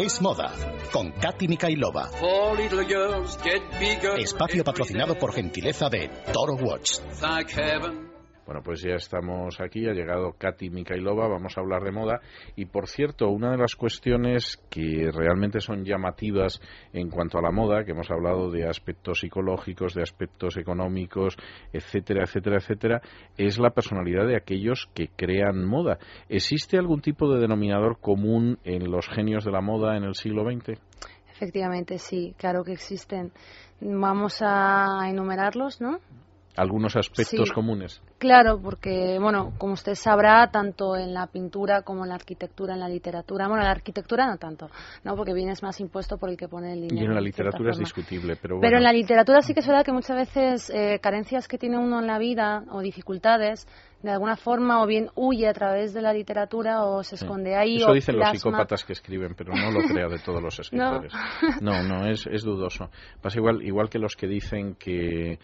Es moda con Katy Mikailova. Espacio patrocinado por gentileza de Toro Watch. Bueno, pues ya estamos aquí, ha llegado Katy Mikailova, vamos a hablar de moda. Y por cierto, una de las cuestiones que realmente son llamativas en cuanto a la moda, que hemos hablado de aspectos psicológicos, de aspectos económicos, etcétera, etcétera, etcétera, es la personalidad de aquellos que crean moda. ¿Existe algún tipo de denominador común en los genios de la moda en el siglo XX? Efectivamente, sí, claro que existen. Vamos a enumerarlos, ¿no? Algunos aspectos comunes. Claro, porque, bueno, como usted sabrá, tanto en la pintura como en la arquitectura, en la literatura, bueno, en la arquitectura no tanto, ¿no? Porque bien es más impuesto por el que pone el dinero. Y en la literatura es discutible, pero Pero en la literatura sí que es verdad que muchas veces eh, carencias que tiene uno en la vida o dificultades, de alguna forma o bien huye a través de la literatura o se esconde ahí. Eso dicen los psicópatas que escriben, pero no lo crea de todos los escritores. no, no, es, es dudoso. Pasa igual, igual que los que dicen que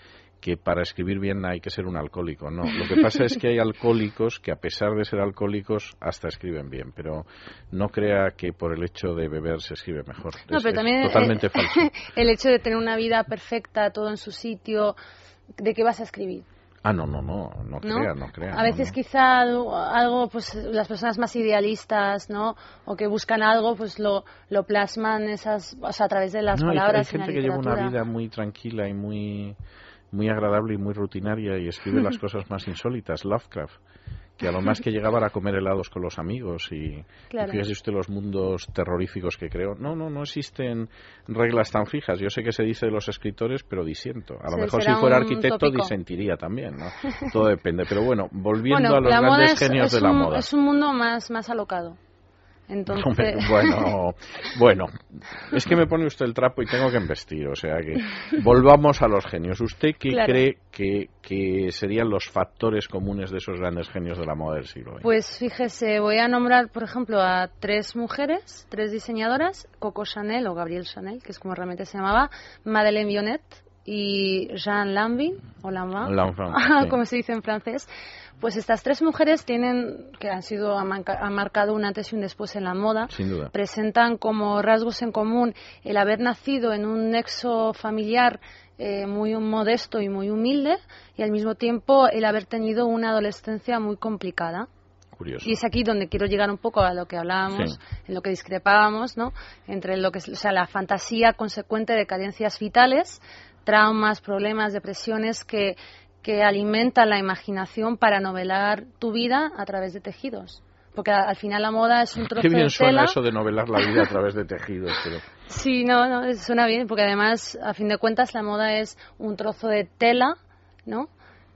que para escribir bien hay que ser un alcohólico. No, lo que pasa es que hay alcohólicos que a pesar de ser alcohólicos hasta escriben bien, pero no crea que por el hecho de beber se escribe mejor. No, pero también totalmente falso. El hecho de tener una vida perfecta, todo en su sitio, ¿de qué vas a escribir? Ah, no, no, no, no, crea, no crea. A veces quizá algo, pues las personas más idealistas, ¿no? O que buscan algo, pues lo, lo plasman esas, o sea, a través de las palabras. Hay, hay gente que lleva una vida muy tranquila y muy muy agradable y muy rutinaria y escribe las cosas más insólitas, Lovecraft que a lo más que llegaba a comer helados con los amigos y, fíjese usted los mundos terroríficos que creó. No, no, no existen reglas tan fijas. Yo sé que se dice de los escritores, pero disiento. A lo mejor si fuera arquitecto disentiría también, ¿no? Todo depende. Pero bueno, volviendo a los grandes genios de la moda. Es un mundo más, más alocado. Entonces... Bueno, bueno, es que me pone usted el trapo y tengo que investir, o sea que volvamos a los genios. ¿Usted qué cree que, que, serían los factores comunes de esos grandes genios de la moda del siglo XX? Pues fíjese, voy a nombrar, por ejemplo, a tres mujeres, tres diseñadoras, Coco Chanel o Gabrielle Chanel, que es como realmente se llamaba, Madeleine Vionnet y Jean Lambin, o Lambin, como se dice en francés pues estas tres mujeres tienen, que han sido, han marcado un antes y un después en la moda, presentan como rasgos en común el haber nacido en un nexo familiar eh, muy modesto y muy humilde y al mismo tiempo el haber tenido una adolescencia muy complicada. Curioso. Y es aquí donde quiero llegar un poco a lo que hablábamos, en lo que discrepábamos, ¿no? Entre lo que es, o sea, la fantasía consecuente de carencias vitales, traumas, problemas, depresiones que que alimenta la imaginación para novelar tu vida a través de tejidos. Porque al final la moda es un trozo Qué bien de suena eso de novelar la vida a través de tejidos. Pero... Sí, no, no, suena bien, porque además, a fin de cuentas, la moda es un trozo de tela, ¿no?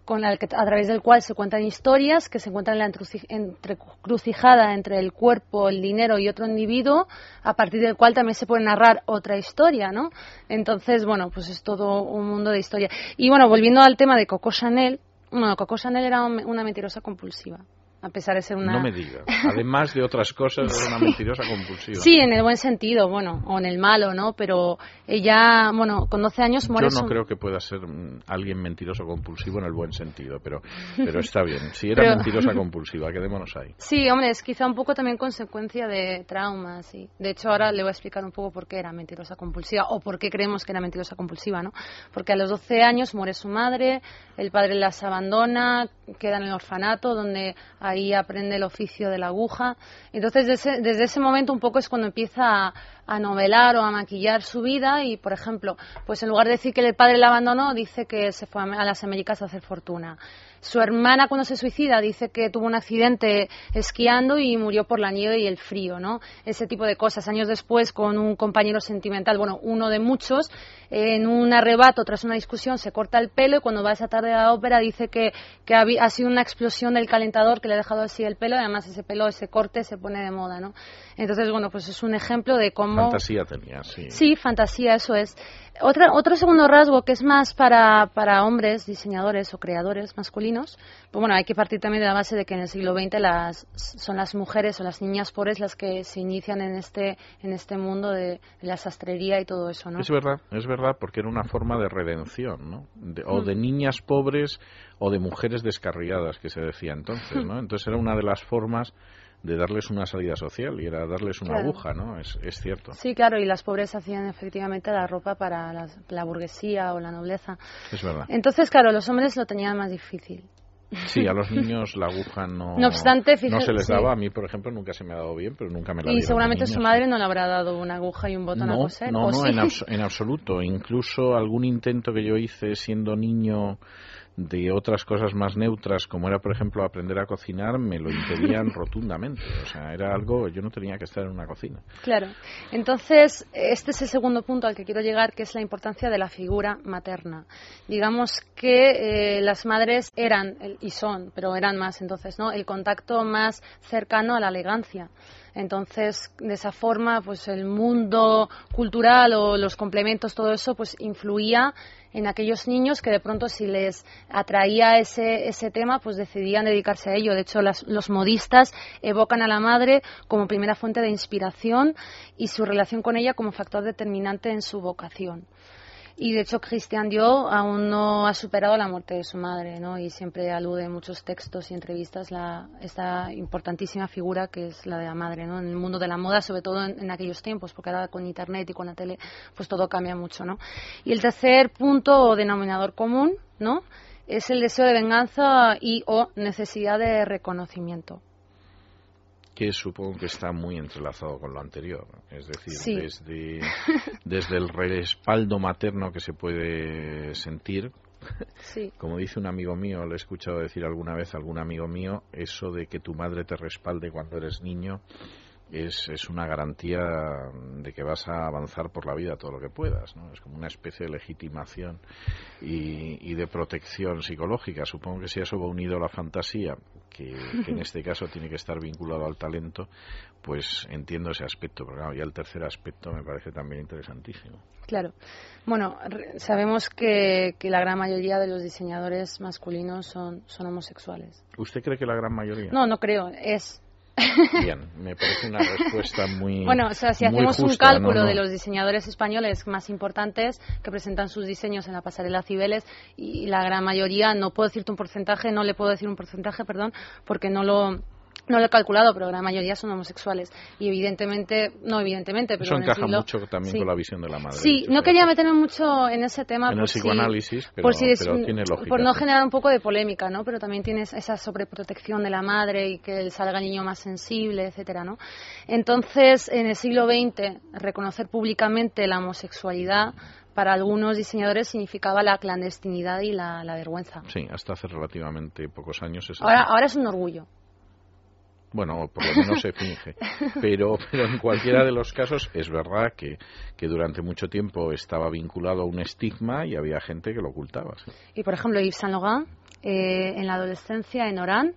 Con a través del cual se cuentan historias que se encuentran en la entrecrucijada entre el cuerpo, el dinero y otro individuo, a partir del cual también se puede narrar otra historia, ¿no? Entonces, bueno, pues es todo un mundo de historia. Y bueno, volviendo al tema de Coco Chanel, bueno, Coco Chanel era una mentirosa compulsiva a pesar de ser una... No me diga. Además de otras cosas, es una mentirosa compulsiva. Sí, en el buen sentido, bueno, o en el malo, ¿no? Pero ella, bueno, con 12 años muere... Yo no creo que pueda ser mm, alguien mentiroso compulsivo en el buen sentido, pero, pero está bien. Si era mentirosa compulsiva, quedémonos ahí. Sí, hombre, es quizá un poco también consecuencia de traumas, sí. De hecho, ahora le voy a explicar un poco por qué era mentirosa compulsiva, o por qué creemos que era mentirosa compulsiva, ¿no? Porque a los 12 años muere su madre, el padre las abandona, queda en el orfanato, donde ahí aprende el oficio de la aguja. Entonces, desde ese, momento un poco es cuando empieza a, novelar o a maquillar su vida y, por ejemplo, pues en lugar de decir que el padre la abandonó, dice que se fue a las Américas a hacer fortuna. Su hermana cuando se suicida dice que tuvo un accidente esquiando y murió por la nieve y el frío, ¿no? Ese tipo de cosas. Años después, con un compañero sentimental, bueno, uno de muchos, en un arrebato tras una discusión se corta el pelo y cuando va esa tarde a la ópera dice que, que ha, sido una explosión del calentador que le ha dejado así el pelo y además ese pelo, ese corte se pone de moda, ¿no? Entonces, bueno, pues es un ejemplo de cómo... Fantasía tenía, sí. Sí, fantasía, eso es. Otra, otro segundo rasgo que es más para, para hombres, diseñadores o creadores masculinos, pues bueno, hay que partir también de la base de que en el siglo XX las, son las mujeres o las niñas pobres las que se inician en este, en este mundo de, la sastrería y todo eso, ¿no? Es verdad, es verdad, porque era una forma de redención, ¿no? o de mm. niñas pobres o de mujeres descarriadas, que se decía entonces, ¿no? Entonces era una de las formas de darles una salida social y era darles una Claro. aguja, ¿no? Es, es cierto, Sí, claro, y las pobres hacían efectivamente la ropa para la burguesía o la nobleza. es verdad. Entonces, claro, los hombres lo tenían más difícil. Sí, a los niños la aguja no, No obstante, no se les sí. daba. A mí, por ejemplo, nunca se me ha dado bien, pero nunca me la Y seguramente su sí. madre no le habrá dado una aguja y un botón a coser. no, ¿o no, sí? en, abs- en absoluto. Incluso algún intento que yo hice siendo niño de otras cosas más neutras, como era, por ejemplo, aprender a cocinar, me lo impedían rotundamente. O sea, era algo, yo no tenía que estar en una cocina. Claro. Entonces, este es el segundo punto al que quiero llegar, que es la importancia de la figura materna. Digamos que eh, las madres eran, y son, pero eran más entonces, ¿no? El contacto más cercano a la elegancia. Entonces, de esa forma, pues el mundo cultural o los complementos, todo eso, pues influía en aquellos niños que de pronto si les atraía ese, ese tema, pues decidían dedicarse a ello. De hecho, las- los modistas evocan a la madre como primera fuente de inspiración y su relación con ella como factor determinante en su vocación. Y de hecho, Christian Dior aún no ha superado la muerte de su madre, ¿no? Y siempre alude en muchos textos y entrevistas la, esta importantísima figura que es la de la madre, ¿no? En el mundo de la moda, sobre todo en, en aquellos tiempos, porque ahora con internet y con la tele, pues todo cambia mucho, ¿no? Y el tercer punto o denominador común, ¿no? Es el deseo de venganza y o necesidad de reconocimiento. Que supongo que está muy entrelazado con lo anterior. Es decir, Sí. desde, desde el respaldo materno que se puede sentir, Sí. como dice un amigo mío, lo he escuchado decir alguna vez a algún amigo mío, eso de que tu madre te respalde cuando eres niño es, es una garantía de que vas a avanzar por la vida todo lo que puedas. ¿no? Es como una especie de legitimación y, y de protección psicológica. Supongo que si a eso va unido la fantasía, que, que en este caso tiene que estar vinculado al talento, pues entiendo ese aspecto. Pero claro, ya el tercer aspecto me parece también interesantísimo. Claro. Bueno, re- sabemos que, que la gran mayoría de los diseñadores masculinos son, son homosexuales. ¿Usted cree que la gran mayoría? No, no creo, es. Bien, me parece una respuesta muy. Bueno, o sea, si hacemos un cálculo de los diseñadores españoles más importantes que presentan sus diseños en la pasarela Cibeles y la gran mayoría, no puedo decirte un porcentaje, no le puedo decir un porcentaje, perdón, porque no lo no lo he calculado, pero la mayoría son homosexuales. Y evidentemente, no evidentemente, pero Eso en encaja siglo- mucho también sí. con la visión de la madre. Sí, dicho no quería meterme mucho en ese tema En por el si- psicoanálisis, pero- por, si es- pero tiene lógica, por no generar un poco de polémica, ¿no? Pero también tienes esa sobreprotección de la madre y que salga el niño más sensible, etcétera, ¿no? Entonces, en el siglo XX, reconocer públicamente la homosexualidad para algunos diseñadores significaba la clandestinidad y la, la vergüenza. Sí, hasta hace relativamente pocos años. Es Ahora, ahora es un orgullo. Bueno, por lo menos se finge. Pero, pero en cualquiera de los casos es verdad que, que durante mucho tiempo estaba vinculado a un estigma y había gente que lo ocultaba. sí. Y por ejemplo, Yves Saint Laurent, eh, en la adolescencia en Orán,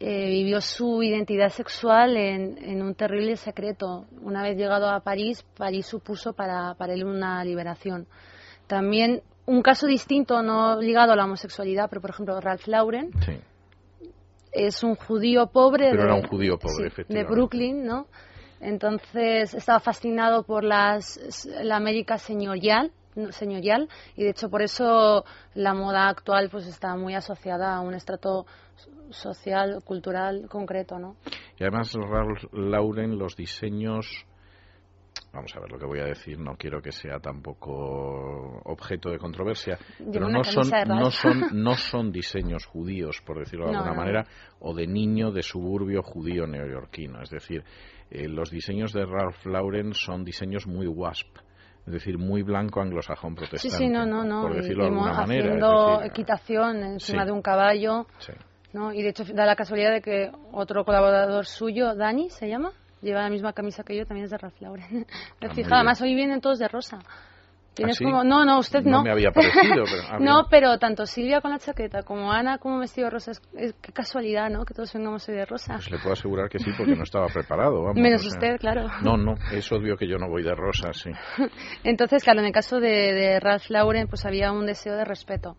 eh, vivió su identidad sexual en, en un terrible secreto. Una vez llegado a París, París supuso para, para él una liberación. También un caso distinto, no ligado a la homosexualidad, pero por ejemplo, Ralph Lauren Sí. Es un judío pobre, Pero de, era un judío pobre, sí, de. Brooklyn, ¿no? Entonces estaba fascinado por las, la América señorial, señorial y de hecho por eso la moda actual pues está muy asociada a un estrato social, cultural concreto, ¿no? Y además, Ralph Lauren, los diseños. Vamos a ver lo que voy a decir, no quiero que sea tampoco objeto de controversia, pero no son, de no, son, no son diseños judíos, por decirlo de No, alguna no, manera, o de niño de suburbio judío neoyorquino. Es decir, eh, los diseños de Ralph Lauren son diseños muy wasp, es decir, muy blanco anglosajón Sí, protestante. sí, no, no, no. Por decirlo de y mo- alguna manera. haciendo decir, equitación encima sí. de un caballo, sí. ¿no? Y de hecho da la casualidad de que otro colaborador suyo, Dani, se llama, lleva la misma camisa que yo, también es de Ralph Lauren. Me Ah, he muy fijado, además hoy vienen todos de rosa. Tienes ¿Ah, sí? como... No, no, usted no. No me había parecido, pero- ah, no, pero tanto Silvia con la chaqueta como Ana con un vestido rosa. Es, es- qué casualidad, ¿no? Que todos vengamos hoy de rosa. Pues le puedo asegurar que sí, porque no estaba preparado. Vamos, Menos o sea. usted, claro. No, no, es obvio que yo no voy de rosa, sí. Entonces, claro, en el caso de, de Ralph Lauren, pues había un deseo de respeto.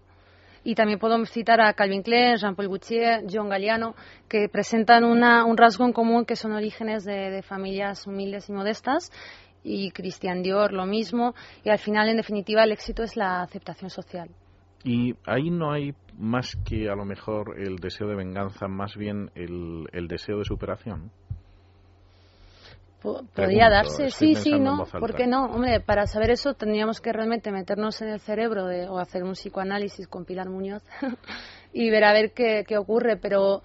Y también puedo citar a Calvin Klein, Jean-Paul Gaultier, John Galliano, que presentan una, un rasgo en común que son orígenes de, familias humildes y modestas. Y Christian Dior lo mismo. Y al final, en definitiva, el éxito es la aceptación social. Y ahí no hay más que a lo mejor el deseo de venganza, más bien el, el deseo de superación. Podría darse, sí, sí, no, ¿por qué no? Hombre, para saber eso tendríamos que realmente meternos en el cerebro de, o hacer un psicoanálisis con Pilar Muñoz y ver a ver qué, qué, ocurre, pero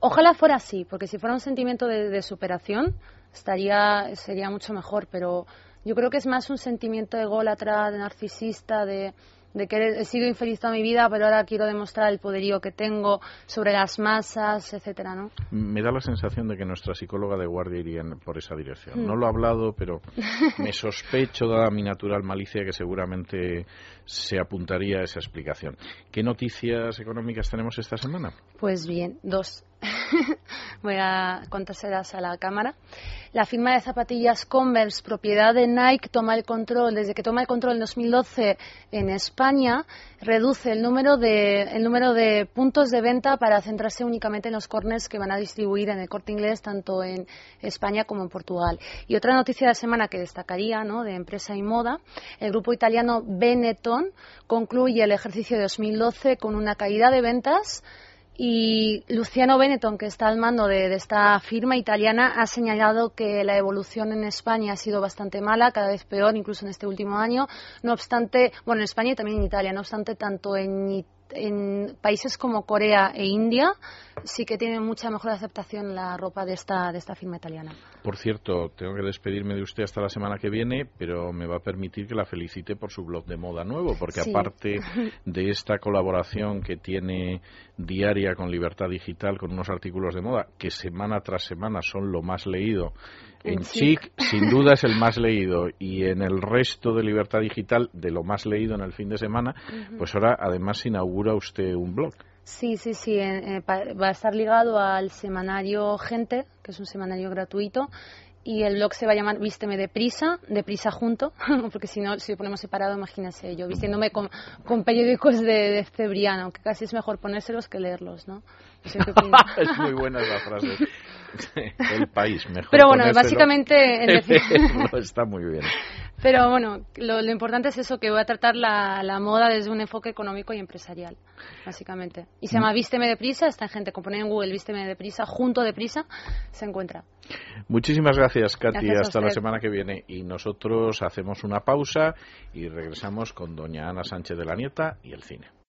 ojalá fuera así, porque si fuera un sentimiento de, de superación estaría, sería mucho mejor, pero yo creo que es más un sentimiento ególatra, de narcisista, de de que he sido infeliz toda mi vida, pero ahora quiero demostrar el poderío que tengo sobre las masas, etcétera, ¿no? Me da la sensación de que nuestra psicóloga de guardia iría por esa dirección. No lo ha hablado, pero me sospecho, dada mi natural malicia, que seguramente se apuntaría a esa explicación. ¿Qué noticias económicas tenemos esta semana? Pues bien, dos. Voy a contárselas a la cámara. La firma de zapatillas Converse, propiedad de Nike, toma el control, desde que toma el control en 2012 en España, reduce el número de, el número de puntos de venta para centrarse únicamente en los corners que van a distribuir en el corte inglés, tanto en España como en Portugal. Y otra noticia de la semana que destacaría, ¿no? de empresa y moda, el grupo italiano Benetton concluye el ejercicio de 2012 con una caída de ventas y Luciano Benetton, que está al mando de, esta firma italiana, ha señalado que la evolución en España ha sido bastante mala, cada vez peor, incluso en este último año. No obstante, bueno, en España y también en Italia, no obstante, tanto en Italia en países como Corea e India sí que tienen mucha mejor aceptación la ropa de esta, de esta firma italiana. Por cierto, tengo que despedirme de usted hasta la semana que viene, pero me va a permitir que la felicite por su blog de moda nuevo, porque aparte de esta colaboración que tiene diaria con Libertad Digital, con unos artículos de moda que semana tras semana son lo más leído en Chic, sin duda es el más leído y en el resto de Libertad Digital, de lo más leído en el fin de semana, pues ahora además inaugura usted un blog. Sí, sí, sí. Eh, va a estar ligado al semanario Gente, que es un semanario gratuito, y el blog se va a llamar Vísteme deprisa, deprisa junto, porque si no, si lo ponemos separado, imagínese yo vistiéndome con, con periódicos de, de Cebriano, que casi es mejor ponérselos que leerlos, ¿no? es muy buena esa frase. El país, mejor. Pero bueno, básicamente. está muy bien. Pero bueno, lo, importante es eso, que voy a tratar la, la, moda desde un enfoque económico y empresarial, básicamente. Y se llama mm. Vísteme Deprisa, está en gente, como en Google Vísteme Deprisa, junto Deprisa, se encuentra. Muchísimas gracias, Katy. Hasta la semana que viene. Y nosotros hacemos una pausa y regresamos con doña Ana Sánchez de la Nieta y el cine.